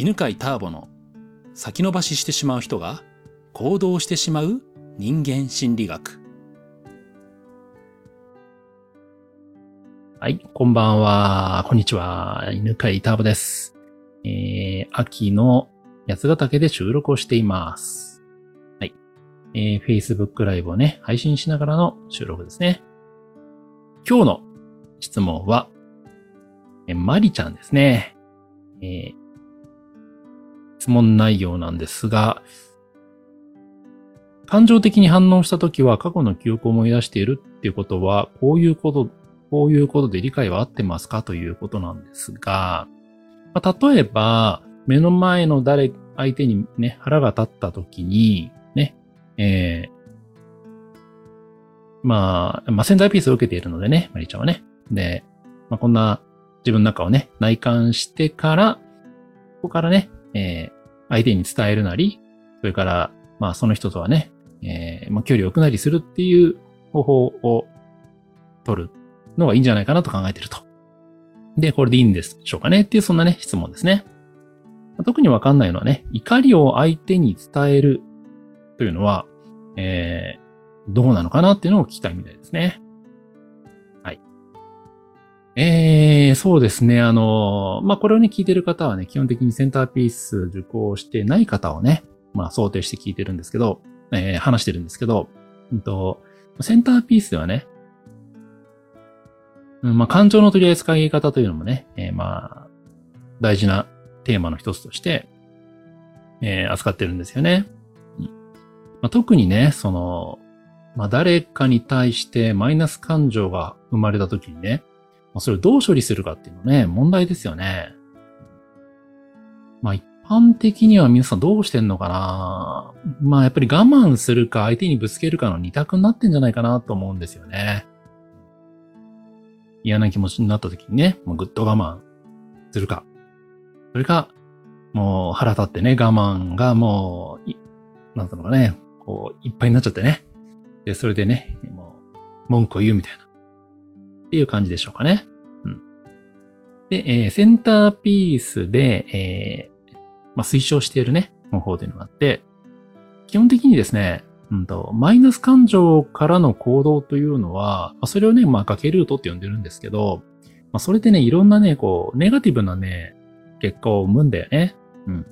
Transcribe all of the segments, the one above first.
犬飼ターボの先延ばししてしまう人が行動してしまう人間心理学。はい、こんばんは。こんにちは。犬飼ターボです。えー、秋の八ヶ岳で収録をしています。はい。えー、Facebook ライブをね、配信しながらの収録ですね。今日の質問は、えマリちゃんですね。えー、質問内容なんですが、感情的に反応したときは過去の記憶を思い出しているっていうことは、こういうこと、こういうことで理解は合ってますか？ということなんですが、まあ、例えば、目の前の誰、相手にね、腹が立ったときに、ね、えー、まあ、まあ、センターピースを受けているのでね、マリちゃんはね。で、まあ、こんな自分の中をね、内観してから、ここからね、えー、相手に伝えるなり、それから、まあ、その人とはね、えー、まあ、距離を置くなりするっていう方法を取るのがいいんじゃないかなと考えてると。で、これでいいんでしょうかね？っていう、そんなね、質問ですね。特にわかんないのはね、怒りを相手に伝えるというのは、えー、どうなのかなっていうのを聞きたいみたいですね。えー、そうですね。あの、まあ、これをね、聞いてる方はね、基本的にセンターピース受講してない方をね、まあ、想定して聞いてるんですけど、えー、話してるんですけど、うんと、センターピースではね、うん、まあ、感情の取り扱い方というのもね、えー、まあ、大事なテーマの一つとして、えー、扱ってるんですよね。うんまあ、特にね、その、まあ、誰かに対してマイナス感情が生まれた時にね、まあそれをどう処理するかっていうのね、問題ですよね。まあ一般的には皆さんどうしてんのかなまあやっぱり我慢するか相手にぶつけるかの二択になってんじゃないかなと思うんですよね。嫌な気持ちになった時にね、もうぐっと我慢するか。それか、もう腹立ってね、我慢がもう、なんていうかね、こう、いっぱいになっちゃってね。で、それでね、もう、文句を言うみたいな。っていう感じでしょうかね。うん。で、えー、センターピースで、えー、まあ、推奨しているね、方法というのがあって、基本的にですね、うんと、マイナス感情からの行動というのは、まあ、それをね、まあ、崖ルートって呼んでるんですけど、まあ、それでね、いろんなね、こう、ネガティブなね、結果を生むんだよね。うん。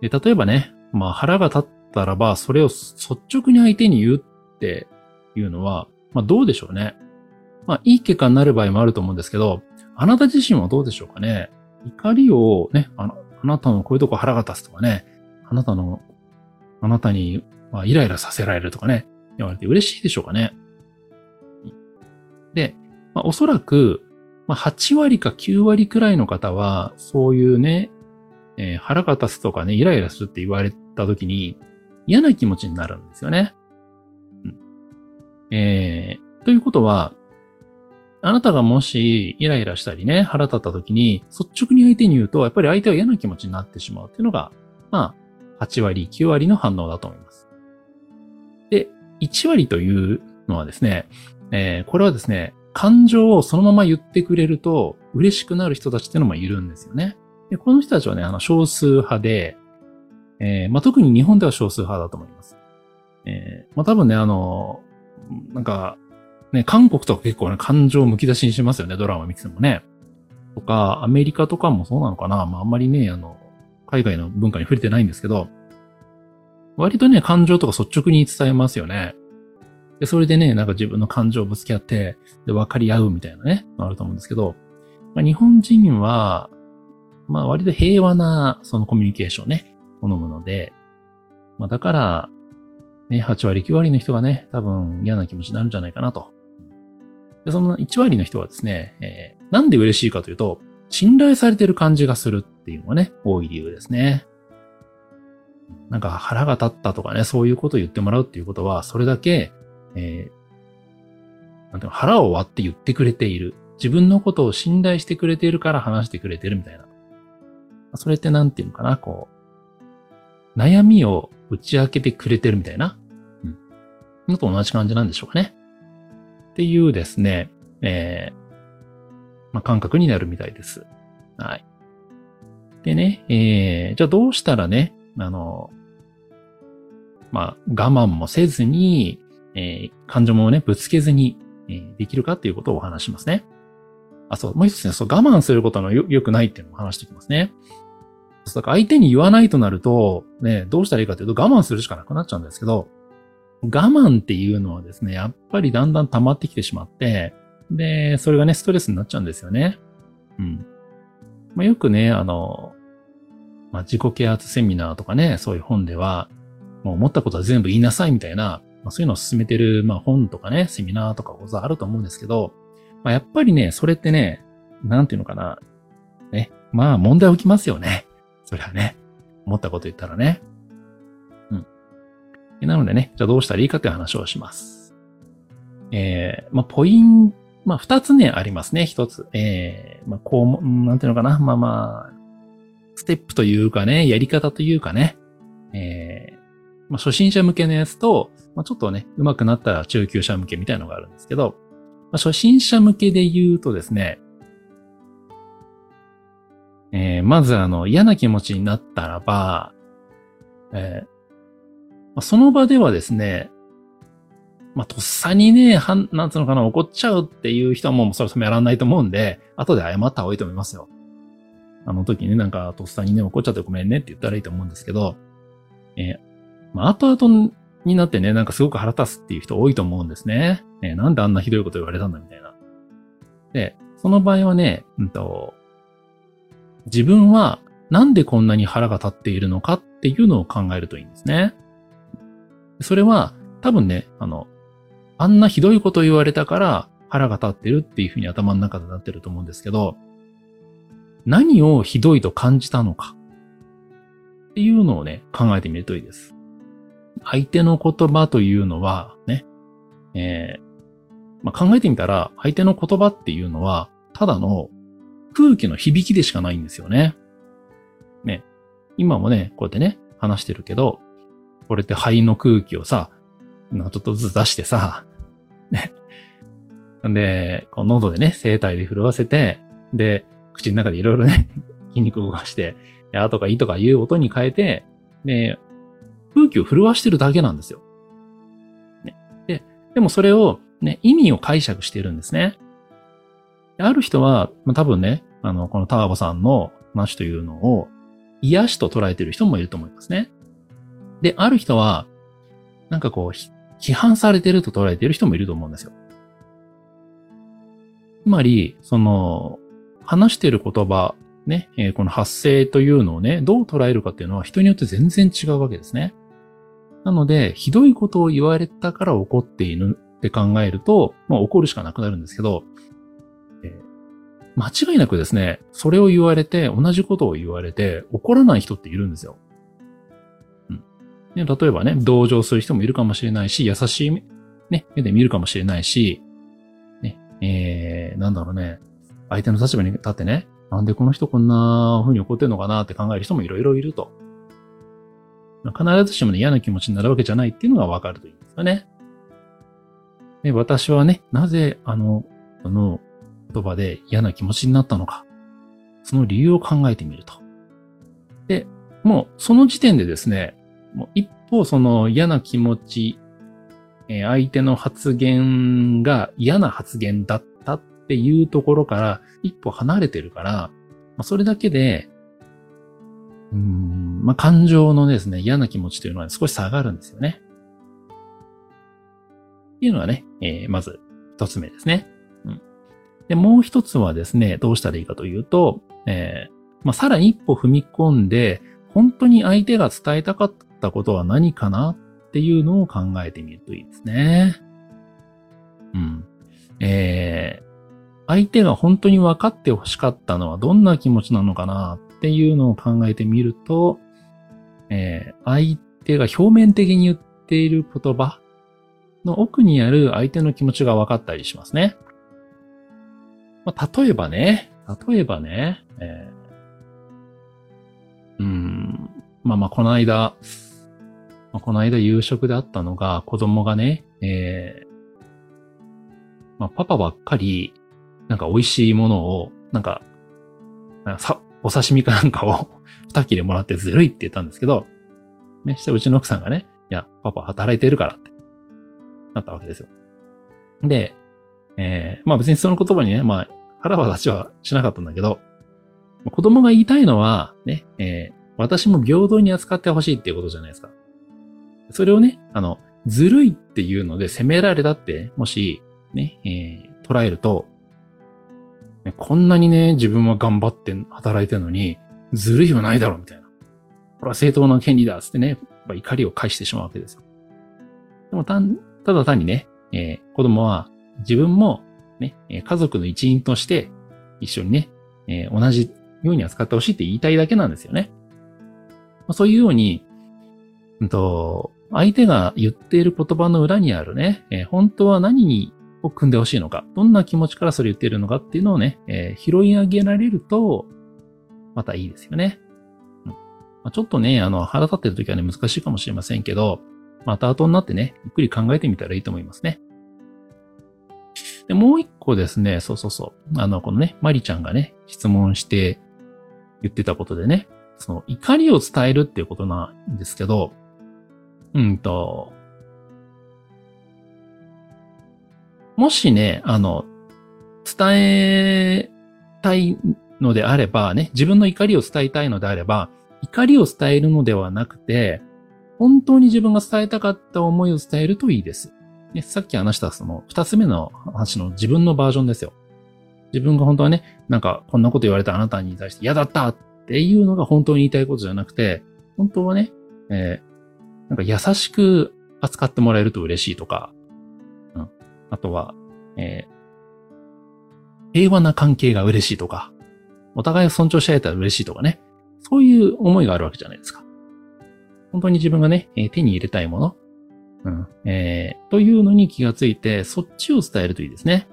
で、例えばね、まあ、腹が立ったらば、それを率直に相手に言うっていうのは、まあどうでしょうね。まあいい結果になる場合もあると思うんですけど、あなた自身はどうでしょうかね。怒りをね、あの、あなたのこういうとこ腹が立つとかね、あなたの、あなたに、まあ、イライラさせられるとかね、言われて嬉しいでしょうかね。で、まあ、おそらく、まあ、8割か9割くらいの方は、そういうね、えー、腹が立つとかね、イライラするって言われた時に、嫌な気持ちになるんですよね。えー、ということは、あなたがもしイライラしたりね、腹立った時に、率直に相手に言うと、やっぱり相手は嫌な気持ちになってしまうっていうのが、まあ、8割、9割の反応だと思います。で、1割というのはですね、えー、これはですね、感情をそのまま言ってくれると嬉しくなる人たちっていうのもいるんですよね。で、この人たちはね、あの、少数派で、えー、まあ、特に日本では少数派だと思います。えー、まあ、多分ね、あの、なんか、ね、韓国とか結構ね、感情をむき出しにしますよね、ドラマ見ててもね。とか、アメリカとかもそうなのかなまあ、あんまりね、あの、海外の文化に触れてないんですけど、割とね、感情とか率直に伝えますよね。で、それでね、なんか自分の感情をぶつけ合って、で、分かり合うみたいなね、あると思うんですけど、まあ、日本人は、まあ割と平和な、そのコミュニケーションね、好むので、まあだから、ね、8割、9割の人がね、多分嫌な気持ちになるんじゃないかなと。で、その1割の人はですね、えー、なんで嬉しいかというと、信頼されてる感じがするっていうのがね、多い理由ですね。なんか腹が立ったとかね、そういうことを言ってもらうっていうことは、それだけ、えー、なんていうの、腹を割って言ってくれている。自分のことを信頼してくれているから話してくれてるみたいな。それってなんていうのかな、こう、悩みを打ち明けてくれてるみたいな、うん。のと同じ感じなんでしょうかね。っていうですね、えー、まあ、感覚になるみたいです。はい。でね、えー、じゃあどうしたらね、あの、まあ、我慢もせずに、えー、感情もね、ぶつけずに、えー、できるかっていうことをお話しますね。あ、そう、もう一つね、そう、我慢することのよ、良くないっていうのも話してきますね。だから相手に言わないとなると、ね、どうしたらいいかというと我慢するしかなくなっちゃうんですけど、我慢っていうのはですね、やっぱりだんだん溜まってきてしまって、で、それがね、ストレスになっちゃうんですよね。うん。まあ、よくね、あの、まあ、自己啓発セミナーとかね、そういう本では、もう思ったことは全部言いなさいみたいな、まあ、そういうのを進めてる、まあ、本とかね、セミナーとか講座あると思うんですけど、まあ、やっぱりね、それってね、なんていうのかな。ね、まあ問題起きますよね。そりゃね。思ったこと言ったらね。うん。なのでね、じゃあどうしたらいいかという話をします。えー、まあ、ポイント、まあ、二つね、ありますね、一つ。えー、まあ、こう、なんていうのかな。まあまあ、ステップというかね、やり方というかね。えー、まあ、初心者向けのやつと、まあ、ちょっとね、上手くなったら中級者向けみたいなのがあるんですけど、まあ、初心者向けで言うとですね、えー、まずあの、嫌な気持ちになったらば、えー、その場ではですね、まあ、とっさにね、はん、なんつうのかな、怒っちゃうっていう人はもうそろそろやらないと思うんで、後で謝った方がいいと思いますよ。あの時ね、なんかとっさにね、怒っちゃってごめんねって言ったらいいと思うんですけど、えー、まあ、後々になってね、なんかすごく腹立つっていう人多いと思うんですね。ねなんであんなひどいこと言われたんだみたいな。で、その場合はね、うんと、自分はなんでこんなに腹が立っているのかっていうのを考えるといいんですね。それは多分ね、あの、あんなひどいこと言われたから腹が立ってるっていうふうに頭の中でなってると思うんですけど、何をひどいと感じたのかっていうのをね、考えてみるといいです。相手の言葉というのはね、えーまあ、考えてみたら相手の言葉っていうのはただの空気の響きでしかないんですよね。ね。今もね、こうやってね、話してるけど、これって肺の空気をさ、ちょっとずつ出してさ、ね。んで、こう喉でね、声帯で震わせて、で、口の中でいろいろね、筋肉を動かして、やとかいとかいう音に変えて、で、空気を震わしてるだけなんですよ。ね、で、でもそれをね、意味を解釈してるんですね。ある人は、まあ、多分ね、あの、このタワボさんの話というのを癒しと捉えてる人もいると思いますね。で、ある人は、なんかこう、批判されてると捉えてる人もいると思うんですよ。つまり、その、話してる言葉、ね、この発声というのをね、どう捉えるかっていうのは人によって全然違うわけですね。なので、ひどいことを言われたから怒っているって考えると、まあ怒るしかなくなるんですけど、間違いなくですね、それを言われて、同じことを言われて、怒らない人っているんですよ。うん。ね、例えばね、同情する人もいるかもしれないし、優しい、ね、目で見るかもしれないし、ね、えー、なんだろうね、相手の立場に立ってね、なんでこの人こんな風に怒ってんのかなって考える人もいろいろいると。必ずしもね、嫌な気持ちになるわけじゃないっていうのがわかるといいんですよね。で、私はね、なぜあの、その言葉で嫌な気持ちになったのか、その理由を考えてみると。で、もうその時点でですね、もう一方その嫌な気持ち、え、相手の発言が嫌な発言だったっていうところから一歩離れてるから、まあ、それだけで、うん、まあ、感情のですね、嫌な気持ちというのは少し下がるんですよね。っていうのはね、えー、まず一つ目ですね。で、もう一つはですね、どうしたらいいかというと、えー、まあ、さらに一歩踏み込んで、本当に相手が伝えたかったことは何かなっていうのを考えてみるといいですね。うん。えー、相手が本当に分かって欲しかったのはどんな気持ちなのかなっていうのを考えてみると、えー、相手が表面的に言っている言葉の奥にある相手の気持ちが分かったりしますね。まあ、例えばね、例えばね、えー、うん、まあまあ、この間、まあ、この間夕食であったのが、子供がね、えー、まあ、パパばっかり、なんか美味しいものを、なんか、んかさ、お刺身かなんかを 二切れもらってずるいって言ったんですけど、ね、したらうちの奥さんがね、いや、パパ働いてるからって、なったわけですよ。で、えー、まあ別にその言葉にね、まあ、腹は立ちはしなかったんだけど、子供が言いたいのは、ね、えー、私も平等に扱ってほしいっていうことじゃないですか。それをね、あの、ずるいっていうので責められたって、もし、ね、えー、捉えると、ね、こんなにね、自分は頑張って働いてるのに、ずるいはないだろう、みたいな。これは正当な権利だ、つってね、怒りを返してしまうわけですよ。でもた、ただ単にね、えー、子供は自分もね、家族の一員として一緒にね、えー、同じように扱ってほしいって言いたいだけなんですよね。まあ、そういうように、うんと、相手が言っている言葉の裏にあるね、えー、本当は何にを組んでほしいのか、どんな気持ちからそれ言っているのかっていうのをね、えー、拾い上げられると、またいいですよね。うんまあ、ちょっとね、あの、腹立ってる時はね、難しいかもしれませんけど、また後になってね、ゆっくり考えてみたらいいと思いますね。で、もう一個ですね、そうそうそう。あの、このね、マリちゃんがね、質問して言ってたことでね、その怒りを伝えるっていうことなんですけど、うんと、もしね、あの、伝えたいのであればね、自分の怒りを伝えたいのであれば、怒りを伝えるのではなくて、本当に自分が伝えたかった思いを伝えるといいです。ね、さっき話したその二つ目の話の自分のバージョンですよ。自分が本当はね、なんかこんなこと言われたあなたに対して嫌だったっていうのが本当に言いたいことじゃなくて、本当はね、えー、なんか優しく扱ってもらえると嬉しいとか、うん。あとは、えー、平和な関係が嬉しいとか、お互いを尊重し合えたら嬉しいとかね。そういう思いがあるわけじゃないですか。本当に自分がね、手に入れたいもの、うん、えー、というのに気がついて、そっちを伝えるといいですね。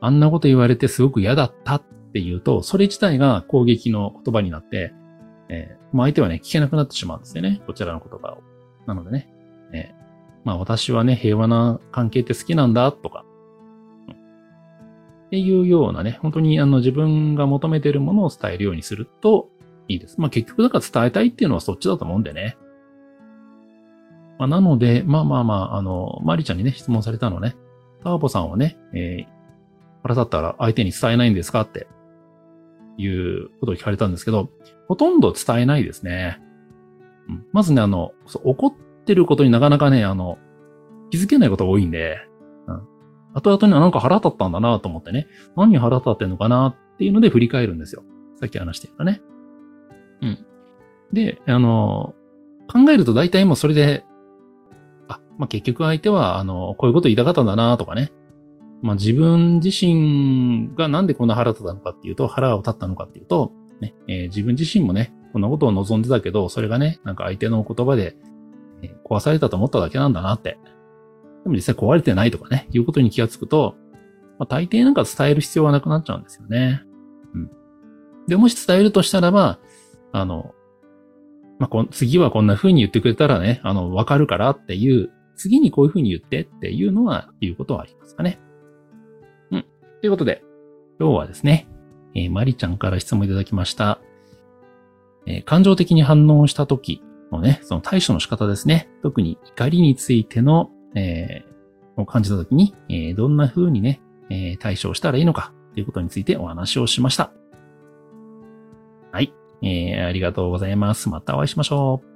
あんなこと言われてすごく嫌だったっていうと、それ自体が攻撃の言葉になって、えー、まあ相手はね、聞けなくなってしまうんですよね。こちらの言葉を。なのでね、えー、まあ私はね、平和な関係って好きなんだとか、うん、っていうようなね、本当にあの自分が求めているものを伝えるようにするといいです。まあ結局だから伝えたいっていうのはそっちだと思うんでね。まあ、なので、まあまあまあ、あの、マリちゃんにね、質問されたのね、ターボさんはね、えー、腹立ったら相手に伝えないんですかっていうことを聞かれたんですけど、ほとんど伝えないですね。うん、まずね、あの、怒ってることになかなかね、あの、気づけないことが多いんで、うん。後々になんか腹立ったんだなと思ってね、何腹立ってんのかなっていうので振り返るんですよ。さっき話してたね。うん。で、あの、考えると大体もうそれでまあ、結局相手は、あの、こういうこと言いたかったんだなとかね。まあ、自分自身がなんでこんな腹立ったのかっていうと、腹を立ったのかっていうと、ね、えー、自分自身もね、こんなことを望んでたけど、それがね、なんか相手の言葉で、え、壊されたと思っただけなんだなって。でも実際壊れてないとかね、いうことに気がつくと、まあ、大抵なんか伝える必要はなくなっちゃうんですよね。うん。で、もし伝えるとしたらば、あの、まあ、次はこんな風に言ってくれたらね、あの、わかるからっていう次にこういうふうに言ってっていうのは、言うことはありますかね。うん。ということで、今日はですね、えー、マリちゃんから質問いただきました。えー、感情的に反応した時のね、その対処の仕方ですね。特に怒りについての、えー、を感じた時に、えー、どんな風にね、えー、対処をしたらいいのかということについてお話をしました。はい。えー、ありがとうございます。またお会いしましょう。